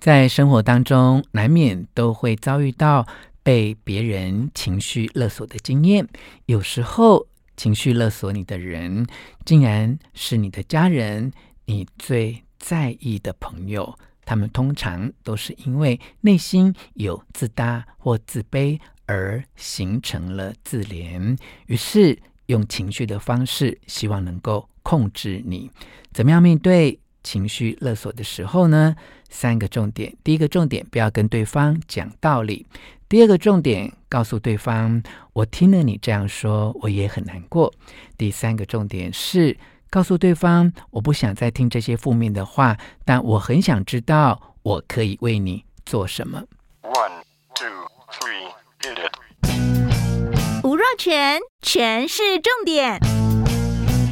在生活当中，难免都会遭遇到被别人情绪勒索的经验。有时候，情绪勒索你的人，竟然是你的家人，你最在意的朋友。他们通常都是因为内心有自大或自卑而形成了自怜，于是用情绪的方式，希望能够控制你。怎么样面对情绪勒索的时候呢？三个重点：第一个重点，不要跟对方讲道理；第二个重点，告诉对方，我听了你这样说，我也很难过；第三个重点是。告诉对方，我不想再听这些负面的话，但我很想知道我可以为你做什么。One, two, three, hit it. 吴若权，全是重点，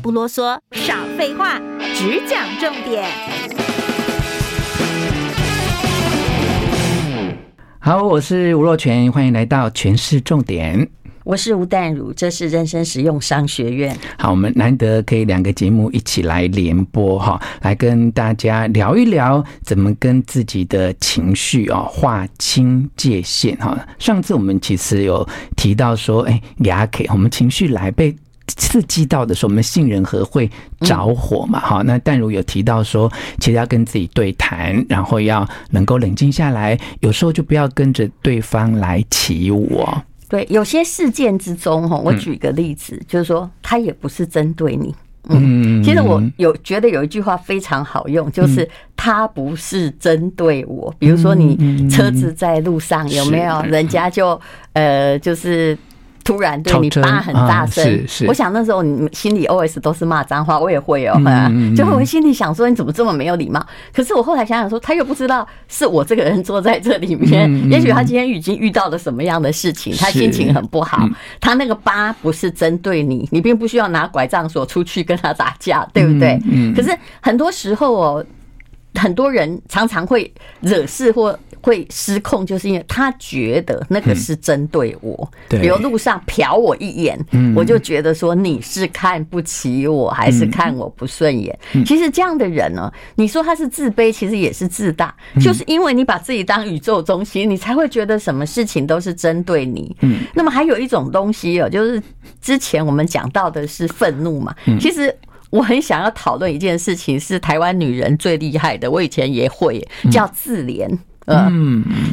不啰嗦，少废话，只讲重点。好，我是吴若权，欢迎来到全市重点。我是吴淡如，这是人生实用商学院。好，我们难得可以两个节目一起来联播哈，来跟大家聊一聊怎么跟自己的情绪啊划清界限哈。上次我们其实有提到说，哎，牙 K，我们情绪来被刺激到的时候，我们杏仁核会着火嘛哈。那淡如有提到说，其实要跟自己对谈，然后要能够冷静下来，有时候就不要跟着对方来起舞哦。对，有些事件之中，哈，我举个例子，就是说，他也不是针对你，嗯，其实我有觉得有一句话非常好用，就是他不是针对我，比如说你车子在路上有没有，人家就呃，就是。突然对你爸很大声，啊，是是，我想那时候你心里 OS 都是骂脏话，我也会哦，嗯，就我心里想说你怎么这么没有礼貌？可是我后来想想说，他又不知道是我这个人坐在这里面，嗯，也许他今天已经遇到了什么样的事情，他心情很不好。他那个疤不是针对你，你并不需要拿拐杖锁出去跟他打架，对不对？可是很多时候哦，很多人常常会惹事或。会失控，就是因为他觉得那个是针对我。比如路上瞟我一眼，我就觉得说你是看不起我，还是看我不顺眼？其实这样的人呢，你说他是自卑，其实也是自大，就是因为你把自己当宇宙中心，你才会觉得什么事情都是针对你。那么还有一种东西哦，就是之前我们讲到的是愤怒嘛。其实我很想要讨论一件事情，是台湾女人最厉害的，我以前也会叫自怜。嗯，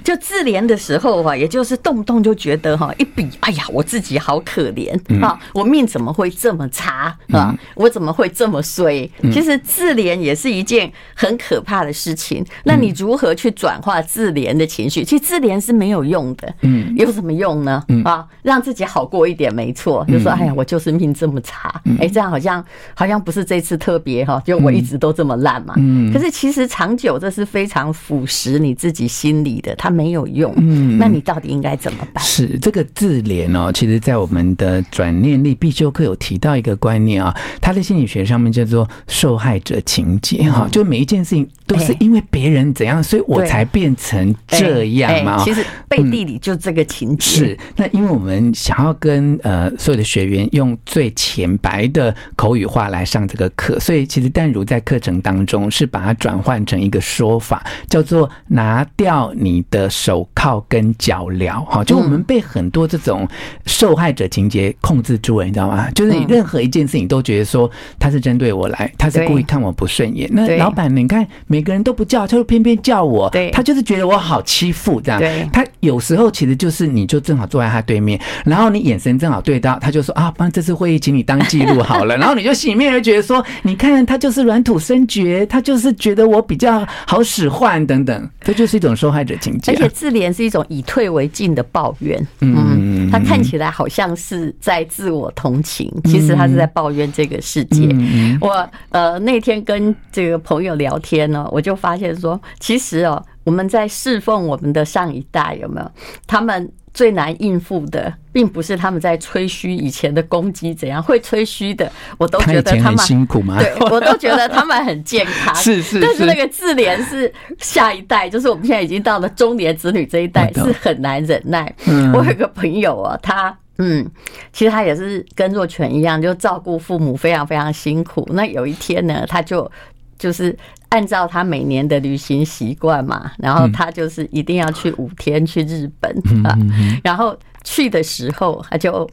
就自怜的时候啊，也就是动不动就觉得哈，一比，哎呀，我自己好可怜啊，我命怎么会这么差啊？我怎么会这么衰？其实自怜也是一件很可怕的事情。那你如何去转化自怜的情绪？其实自怜是没有用的，嗯，有什么用呢？啊，让自己好过一点，没错。就说，哎呀，我就是命这么差，哎，这样好像好像不是这次特别哈，就我一直都这么烂嘛。嗯，可是其实长久这是非常腐蚀你自己。心理的他没有用，嗯，那你到底应该怎么办？是这个自怜哦，其实，在我们的转念力必修课有提到一个观念啊，他的心理学上面叫做受害者情节哈，就每一件事情都是因为别人怎样，所以我才变成这样嘛。其实背地里就这个情节。是那，因为我们想要跟呃所有的学员用最浅白的口语化来上这个课，所以其实淡如在课程当中是把它转换成一个说法，叫做拿。掉你的手铐跟脚镣，哈，就我们被很多这种受害者情节控制住了，你知道吗？就是你任何一件事情都觉得说他是针对我来，他是故意看我不顺眼。那老板，你看每个人都不叫，他就偏偏叫我，对他就是觉得我好欺负这样。对他有时候其实就是你就正好坐在他对面，然后你眼神正好对到，他就说啊，帮这次会议请你当记录好了。然后你就心里面就觉得说，你看他就是软土生绝，他就是觉得我比较好使唤等等，这就是一种。受害者情节，而且自怜是一种以退为进的抱怨。嗯，他看起来好像是在自我同情，其实他是在抱怨这个世界。我呃那天跟这个朋友聊天呢，我就发现说，其实哦，我们在侍奉我们的上一代，有没有他们？最难应付的，并不是他们在吹嘘以前的攻击怎样，会吹嘘的，我都觉得他们很辛苦吗？对，我都觉得他们很健康。是是，但是那个自怜是下一代，就是我们现在已经到了中年子女这一代，是很难忍耐。我有个朋友啊，他嗯，其实他也是跟若泉一样，就照顾父母非常非常辛苦。那有一天呢，他就。就是按照他每年的旅行习惯嘛，然后他就是一定要去五天去日本啊，然后去的时候他就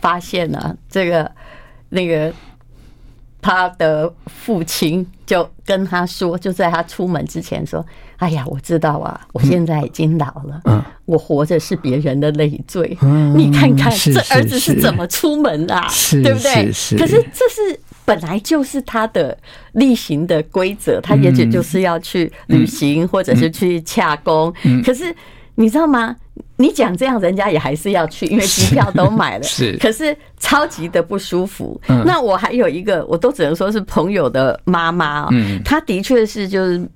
发现了这个那个。他的父亲就跟他说，就在他出门之前说：“哎呀，我知道啊，我现在已经老了，嗯，我活着是别人的累赘。你看看这儿子是怎么出门啊，对不对？可是这是本来就是他的例行的规则，他也许就是要去旅行或者是去洽公。可是你知道吗？”你讲这样，人家也还是要去，因为机票都买了。是，可是超级的不舒服。那我还有一个，我都只能说是朋友的妈妈。嗯，她的确是就是。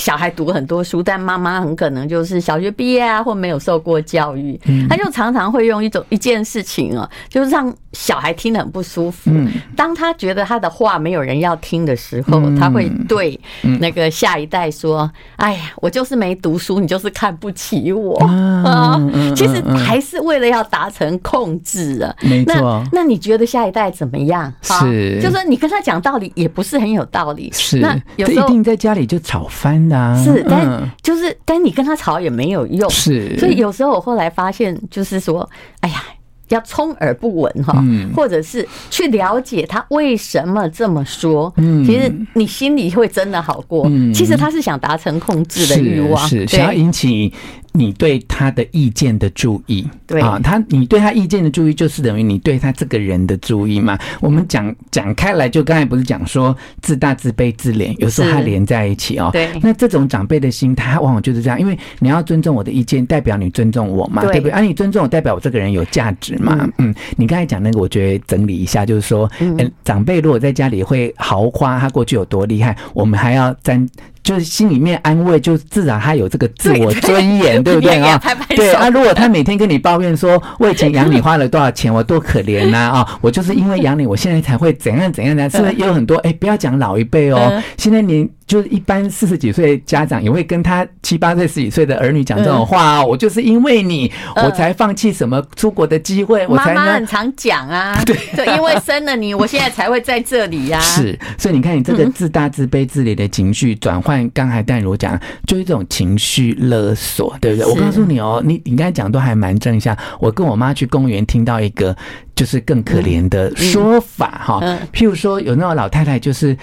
小孩读很多书，但妈妈很可能就是小学毕业啊，或没有受过教育，他就常常会用一种一件事情啊，就是让小孩听得很不舒服。当他觉得他的话没有人要听的时候，他会对那个下一代说：“哎呀，我就是没读书，你就是看不起我啊。”其实还是为了要达成控制啊。没错。那你觉得下一代怎么样？是，就是你跟他讲道理也不是很有道理。是，那有时候一定在家里就吵翻。是，但就是，但你跟他吵也没有用，是，所以有时候我后来发现，就是说，哎呀。要充耳不闻哈，或者是去了解他为什么这么说。嗯，其实你心里会真的好过。嗯，其实他是想达成控制的欲望，是想要引起你对他的意见的注意。对啊，他你对他意见的注意，就是等于你对他这个人的注意嘛。我们讲讲开来，就刚才不是讲说自大、自卑、自怜，有时候他连在一起哦。对，那这种长辈的心态，他往往就是这样，因为你要尊重我的意见，代表你尊重我嘛，对不对？而你尊重我，代表我这个人有价值。嘛，嗯，你刚才讲那个，我觉得整理一下，就是说，嗯，长辈如果在家里会豪夸他过去有多厉害，我们还要沾。就是心里面安慰，就自然他有这个自我尊严，对不对啊？对啊，如果他每天跟你抱怨说，我以前养你花了多少钱，我多可怜呐啊！我就是因为养你，我现在才会怎样怎样的，是不是也有很多？哎，不要讲老一辈哦，现在你就是一般四十几岁家长也会跟他七八岁、十几岁的儿女讲这种话啊！我就是因为你，我才放弃什么出国的机会，我才能。妈妈很常讲啊，对，就因为生了你，我现在才会在这里呀。是，所以你看，你这个自大、自卑、自怜的情绪转换。刚才淡如讲，就是这种情绪勒索，对不对？我告诉你哦，你你刚才讲都还蛮正向。我跟我妈去公园，听到一个就是更可怜的说法哈，譬如说有那种老太太，就是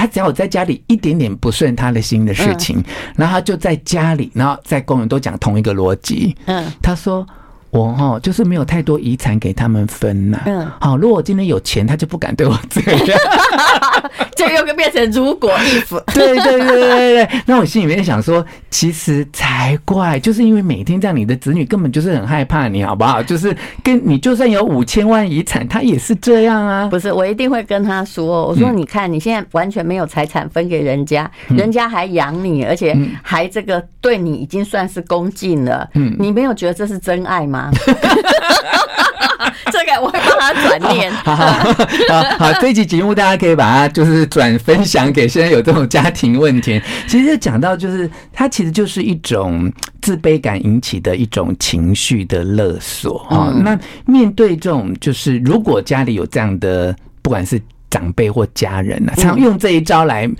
她只要我在家里一点点不顺他的心的事情，然后他就在家里，然后在公园都讲同一个逻辑。嗯，他说。我哈就是没有太多遗产给他们分呐。嗯，好，如果我今天有钱，他就不敢对我这样。这又会变成如果 if。对对对对对，那我心里面想说，其实才怪，就是因为每天这样，你的子女根本就是很害怕你，好不好？就是跟你就算有五千万遗产，他也是这样啊。不是，我一定会跟他说，我说你看你现在完全没有财产分给人家，人家还养你，而且还这个对你已经算是恭敬了。嗯，你没有觉得这是真爱吗？这个我会帮他转念。好好这一集节目大家可以把它就是转分享给现在有这种家庭问题。其实讲到就是，它其实就是一种自卑感引起的一种情绪的勒索哈。那面对这种，就是如果家里有这样的，不管是长辈或家人呢，常用这一招来。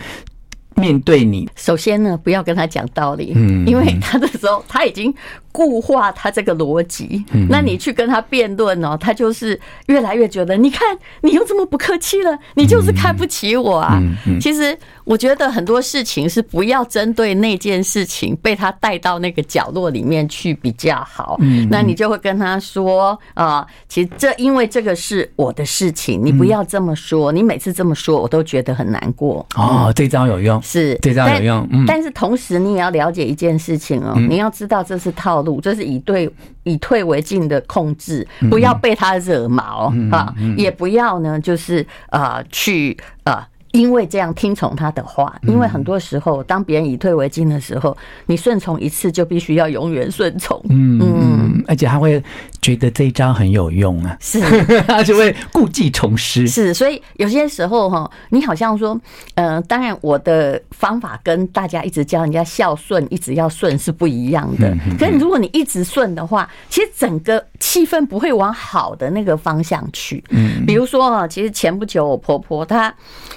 面对你，首先呢，不要跟他讲道理，嗯，因为他的时候他已经固化他这个逻辑，嗯，那你去跟他辩论哦，他就是越来越觉得，你看你又这么不客气了，你就是看不起我啊。其实我觉得很多事情是不要针对那件事情被他带到那个角落里面去比较好。嗯，那你就会跟他说啊，其实这因为这个是我的事情，你不要这么说，你每次这么说我都觉得很难过。哦，这招有用。是这招有用，嗯，但是同时你也要了解一件事情哦，你要知道这是套路，这是以对以退为进的控制，不要被他惹毛啊，也不要呢，就是呃去呃，因为这样听从他的话，因为很多时候当别人以退为进的时候，你顺从一次就必须要永远顺从，嗯嗯。嗯，而且他会觉得这一招很有用啊，是，他就会故技重施。是，所以有些时候哈，你好像说，呃，当然我的方法跟大家一直教人家孝顺，一直要顺是不一样的。可是如果你一直顺的话，其实整个气氛不会往好的那个方向去。嗯，比如说啊，其实前不久我婆婆她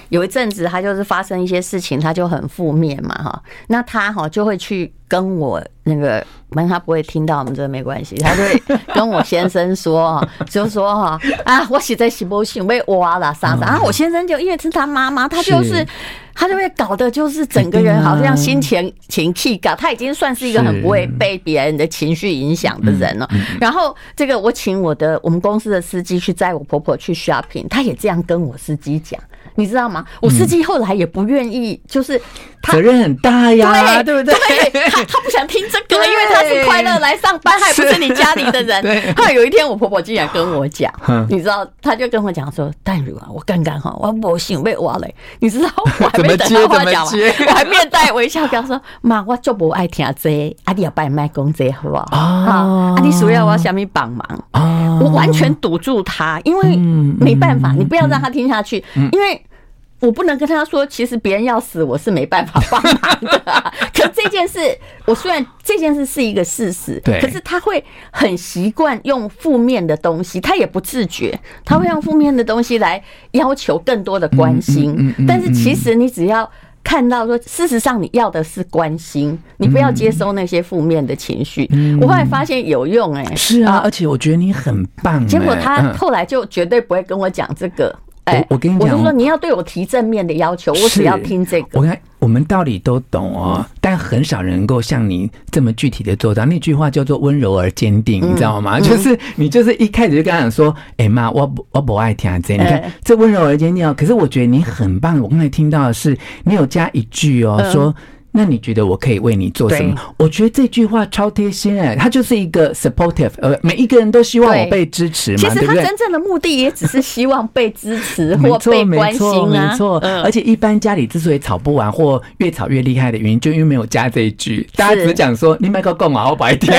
有一阵子她就是发生一些事情，她就很负面嘛哈，那她哈就会去。跟我那个，反正他不会听到我们这个没关系，他就会跟我先生说，就说哈啊，我实在是不行，被挖了啥啥。啊，我先生就因为是他妈妈，他就是他就会搞的就是整个人好像心情情气感，他已经算是一个很不会被别人的情绪影响的人了。然后这个我请我的我们公司的司机去载我婆婆去 shopping，他也这样跟我司机讲。你知道吗？我司机后来也不愿意，就是责任很大呀，对不对？对，他他不想听这个，因为他是快乐来上班，还不是你家里的人。后来有一天，我婆婆竟然跟我讲，你知道，他就跟我讲说：“淡如啊，我刚刚哈，我不想被挖嘞。”你知道，我还没 等他话讲完，我还面带微笑跟他说：“妈，我就不爱听这，啊，你要拜麦公这好不好？啊，你需要我下面帮忙啊？我完全堵住他，因为没办法，你不要让他听下去，因为。我不能跟他说，其实别人要死，我是没办法帮忙的。可这件事，我虽然这件事是一个事实，对，可是他会很习惯用负面的东西，他也不自觉，他会用负面的东西来要求更多的关心。但是其实你只要看到说，事实上你要的是关心，你不要接收那些负面的情绪。我后来发现有用，哎，是啊，而且我觉得你很棒。结果他后来就绝对不会跟我讲这个。哎，我跟你讲，我就说你要对我提正面的要求，我只要听这个。我看我们道理都懂哦，但很少人能够像你这么具体的做到。那句话叫做温柔而坚定，你知道吗？就是你就是一开始就跟他讲说，哎妈，我我不爱听这，你看这温柔而坚定哦。可是我觉得你很棒，我刚才听到的是你有加一句哦，说。那你觉得我可以为你做什么？我觉得这句话超贴心哎，他就是一个 supportive，呃，每一个人都希望我被支持嘛，对不对？其实他真正的目的也只是希望被支持 或被关心啊，没错，而且一般家里之所以吵不完或越吵越厉害的原因，就因为没有加这一句，大家只讲说你买个够啊，我白天。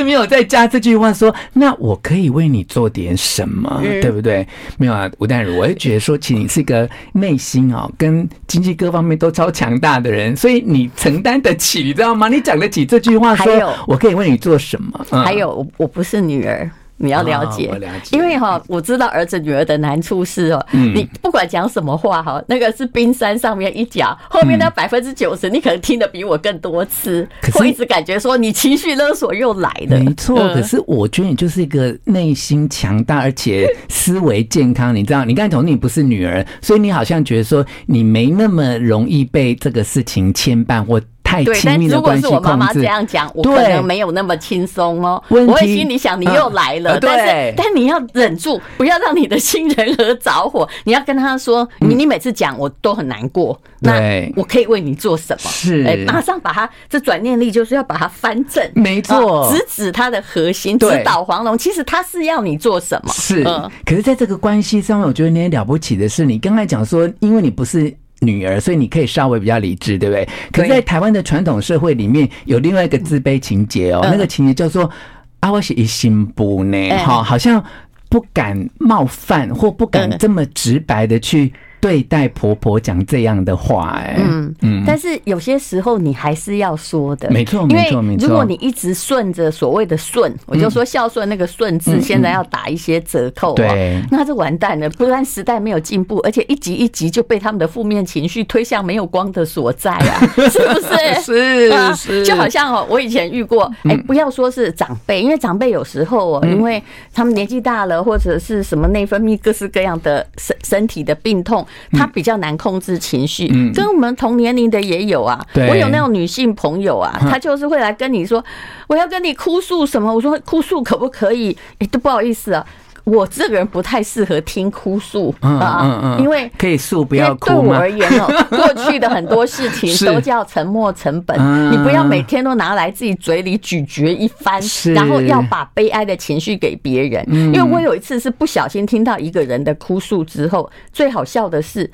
就是没有再加这句话说，那我可以为你做点什么，嗯、对不对？没有啊，吴淡如，我也觉得说，其实你是一个内心啊、喔，跟经济各方面都超强大的人，所以你承担得起，你知道吗？你讲得起这句话，说我可以为你做什么？还有，我我不是女儿。你要了解，了解，因为哈，我知道儿子女儿的难处是哦，你不管讲什么话哈，那个是冰山上面一角，后面那百分之九十你可能听得比我更多次，我一直感觉说你情绪勒索又来了。没错，可是我觉得你就是一个内心强大而且思维健康，你知道，你刚才同你不是女儿，所以你好像觉得说你没那么容易被这个事情牵绊或。对，但如果是我妈妈这样讲，我可能没有那么轻松哦。我会心里想，你又来了，但是但你要忍住，不要让你的新人和着火。你要跟他说，你你每次讲我都很难过，那我可以为你做什么？是，哎，马上把它这转念力就是要把它翻正，没错，直指他的核心，直捣黄龙。其实他是要你做什么？是，可是在这个关系上面，我觉得你很了不起的是，你刚才讲说，因为你不是。女儿，所以你可以稍微比较理智，对不对？可是，在台湾的传统社会里面，有另外一个自卑情节哦，那个情节叫做“啊，我是一心不呢”，哈，好像不敢冒犯或不敢这么直白的去。对待婆婆讲这样的话，哎，嗯嗯，但是有些时候你还是要说的，没错，没错，没错。如果你一直顺着所谓的顺，我就说孝顺那个顺字，现在要打一些折扣，对，那就完蛋了。不然时代没有进步，而且一集一集就被他们的负面情绪推向没有光的所在啊，是不是？是是，就好像哦，我以前遇过，哎，不要说是长辈，因为长辈有时候哦，因为他们年纪大了，或者是什么内分泌各式各样的身身体的病痛。他比较难控制情绪，跟我们同年龄的也有啊。我有那种女性朋友啊，她就是会来跟你说，我要跟你哭诉什么？我说哭诉可不可以？哎，都不好意思啊。我这个人不太适合听哭诉啊，因为可以诉不要哭。对我而言哦，过去的很多事情都叫沉没成本，你不要每天都拿来自己嘴里咀嚼一番，然后要把悲哀的情绪给别人。因为我有一次是不小心听到一个人的哭诉之后，最好笑的是。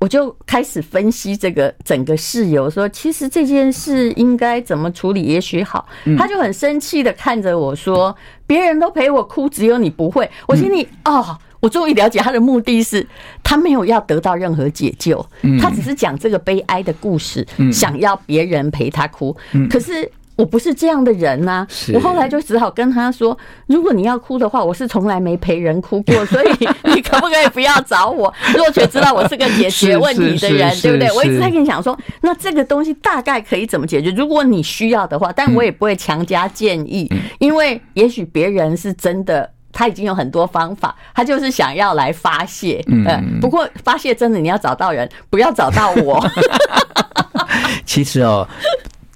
我就开始分析这个整个事由，说其实这件事应该怎么处理，也许好。他就很生气的看着我说：“别人都陪我哭，只有你不会。”我心里哦，我终于了解他的目的是，他没有要得到任何解救，他只是讲这个悲哀的故事，想要别人陪他哭。可是。我不是这样的人呐、啊，我后来就只好跟他说：“如果你要哭的话，我是从来没陪人哭过，所以 你可不可以不要找我？若雪知道我是个解决问题的人，对不对？我一直在跟你讲说，那这个东西大概可以怎么解决？如果你需要的话，但我也不会强加建议，因为也许别人是真的，他已经有很多方法，他就是想要来发泄。嗯，不过发泄真的你要找到人，不要找到我。其实哦。”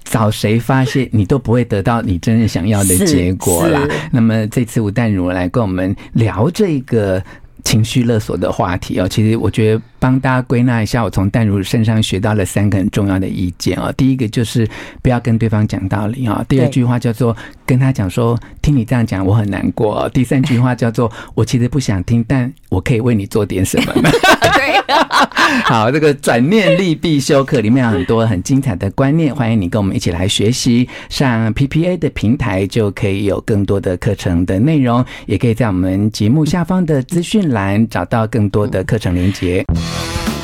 找谁发泄，你都不会得到你真正想要的结果啦。那么这次吴淡如来跟我们聊这个情绪勒索的话题哦，其实我觉得帮大家归纳一下，我从淡如身上学到了三个很重要的意见哦。第一个就是不要跟对方讲道理啊。第二句话叫做跟他讲说，听你这样讲我很难过。第三句话叫做我其实不想听，但我可以为你做点什么呢？好，这个转念力必修课里面有很多很精彩的观念，欢迎你跟我们一起来学习。上 PPA 的平台就可以有更多的课程的内容，也可以在我们节目下方的资讯栏找到更多的课程连结。